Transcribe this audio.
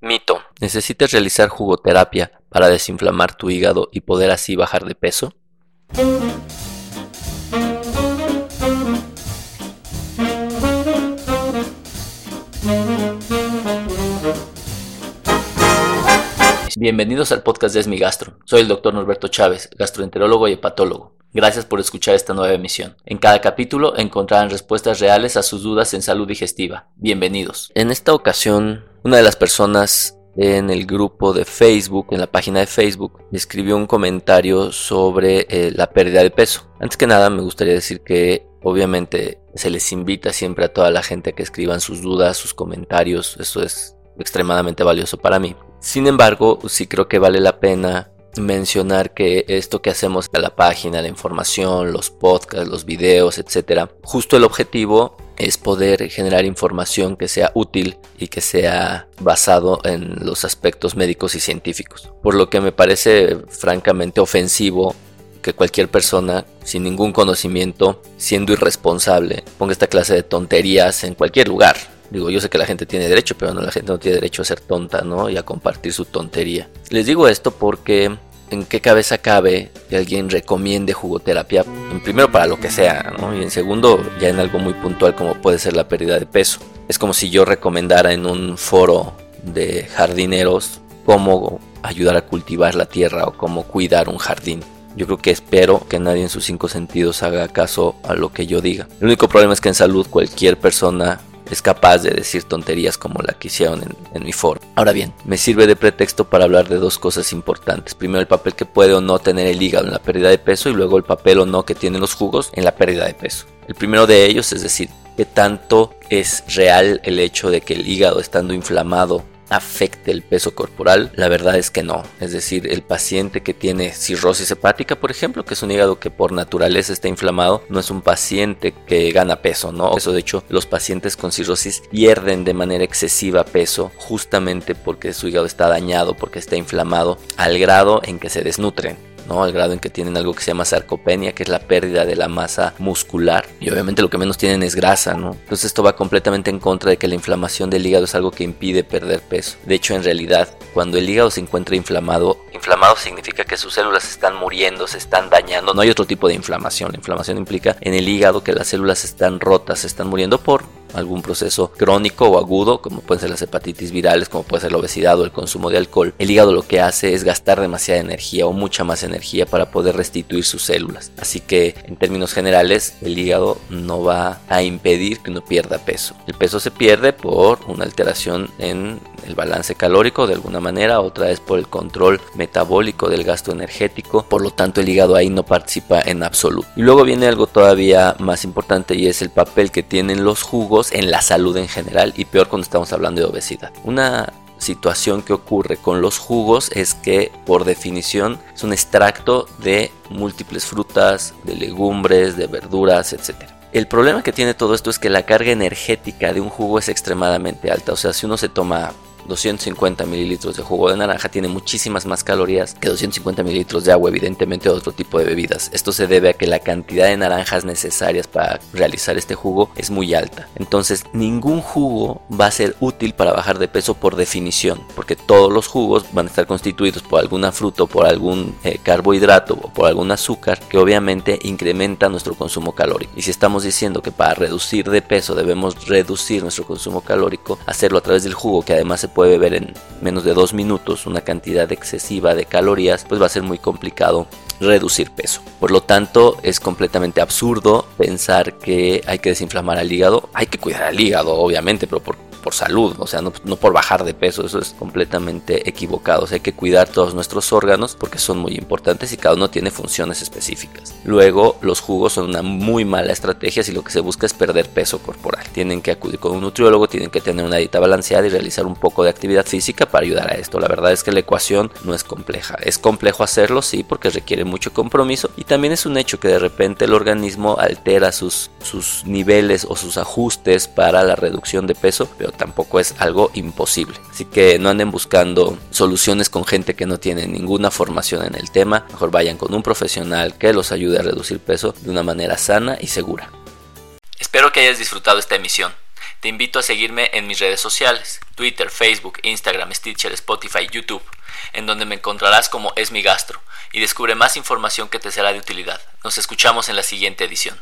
Mito. ¿Necesitas realizar jugoterapia para desinflamar tu hígado y poder así bajar de peso? Bienvenidos al podcast de Esmi Gastro. Soy el doctor Norberto Chávez, gastroenterólogo y hepatólogo. Gracias por escuchar esta nueva emisión. En cada capítulo encontrarán respuestas reales a sus dudas en salud digestiva. Bienvenidos. En esta ocasión una de las personas en el grupo de Facebook, en la página de Facebook, escribió un comentario sobre eh, la pérdida de peso. Antes que nada, me gustaría decir que obviamente se les invita siempre a toda la gente que escriban sus dudas, sus comentarios. Eso es extremadamente valioso para mí. Sin embargo, sí creo que vale la pena mencionar que esto que hacemos a la página, la información, los podcasts, los videos, etcétera, justo el objetivo es poder generar información que sea útil y que sea basado en los aspectos médicos y científicos. Por lo que me parece francamente ofensivo que cualquier persona sin ningún conocimiento, siendo irresponsable, ponga esta clase de tonterías en cualquier lugar. Digo, yo sé que la gente tiene derecho, pero no, la gente no tiene derecho a ser tonta, ¿no? Y a compartir su tontería. Les digo esto porque en qué cabeza cabe que alguien recomiende jugoterapia, en primero para lo que sea, y en segundo ya en algo muy puntual como puede ser la pérdida de peso. Es como si yo recomendara en un foro de jardineros cómo ayudar a cultivar la tierra o cómo cuidar un jardín. Yo creo que espero que nadie en sus cinco sentidos haga caso a lo que yo diga. El único problema es que en salud cualquier persona es capaz de decir tonterías como la que hicieron en, mi foro. Ahora bien, me sirve de pretexto para hablar de dos cosas importantes. Primero el papel que puede o no tener el hígado en la pérdida de peso y luego el papel o no que tienen los jugos en la pérdida de peso. El primero de ellos es decir, qué tanto es real el hecho de que el hígado estando inflamado afecte el peso corporal? La verdad es que no. Es decir, el paciente que tiene cirrosis hepática, por ejemplo, que es un hígado que por naturaleza está inflamado, no es un paciente que gana peso, ¿no? Eso de hecho, los pacientes con cirrosis pierden de manera excesiva peso justamente porque su hígado está dañado, porque está inflamado, al grado en que se desnutren. ¿No? Al grado en que tienen algo que se llama sarcopenia, que es la pérdida de la masa muscular. Y obviamente lo que menos tienen es grasa, ¿no? Entonces esto va completamente en contra de que la inflamación del hígado es algo que impide perder peso. De hecho, en realidad, cuando el hígado se encuentra inflamado, inflamado significa que sus células están muriendo, se están dañando. No hay otro tipo de inflamación. La inflamación implica en el hígado que las células están rotas, se están muriendo por algún proceso crónico o agudo, como pueden ser las hepatitis virales, como puede ser la obesidad o el consumo de alcohol, el hígado lo que hace es gastar demasiada energía o mucha más energía para poder restituir sus células. Así que en términos generales, el hígado no va a impedir que uno pierda peso. El peso se pierde por una alteración en el balance calórico de alguna manera, otra es por el control metabólico del gasto energético, por lo tanto el hígado ahí no participa en absoluto. Y luego viene algo todavía más importante y es el papel que tienen los jugos en la salud en general y peor cuando estamos hablando de obesidad. Una situación que ocurre con los jugos es que por definición es un extracto de múltiples frutas, de legumbres, de verduras, etc. El problema que tiene todo esto es que la carga energética de un jugo es extremadamente alta. O sea, si uno se toma 250 mililitros de jugo de naranja tiene muchísimas más calorías que 250 mililitros de agua, evidentemente de otro tipo de bebidas. Esto se debe a que la cantidad de naranjas necesarias para realizar este jugo es muy alta. Entonces, ningún jugo va a ser útil para bajar de peso por definición, porque todos los jugos van a estar constituidos por alguna fruta o por algún eh, carbohidrato o por algún azúcar que obviamente incrementa nuestro consumo calórico. Y si estamos diciendo que para reducir de peso debemos reducir nuestro consumo calórico, hacerlo a través del jugo que además se puede beber en menos de dos minutos una cantidad excesiva de calorías, pues va a ser muy complicado reducir peso. Por lo tanto, es completamente absurdo pensar que hay que desinflamar al hígado. Hay que cuidar al hígado, obviamente, pero por por salud, o sea, no, por bajar de peso, eso es completamente equivocado. O sea, hay que cuidar todos nuestros órganos porque son muy importantes y cada uno tiene funciones específicas. Luego, los jugos son una muy mala estrategia si lo que se busca es perder peso corporal. Tienen que acudir con un nutriólogo, tienen que tener una dieta balanceada y realizar un poco de actividad física para ayudar a esto. La verdad es que la ecuación no es compleja. Es complejo hacerlo, sí, porque requiere mucho compromiso y también es un hecho que de repente el organismo altera sus, sus niveles o sus ajustes para la reducción de peso, pero tampoco es algo imposible. Así que no anden buscando soluciones con gente que no tiene ninguna formación en el tema. Mejor vayan con un profesional que los ayude a reducir peso de una manera sana y segura. Espero que hayas disfrutado esta emisión. Te invito a seguirme en mis redes sociales, Twitter, Facebook, Instagram, Stitcher, Spotify, YouTube, en donde me encontrarás como Es mi gastro y descubre más información que te será de utilidad. Nos escuchamos en la siguiente edición.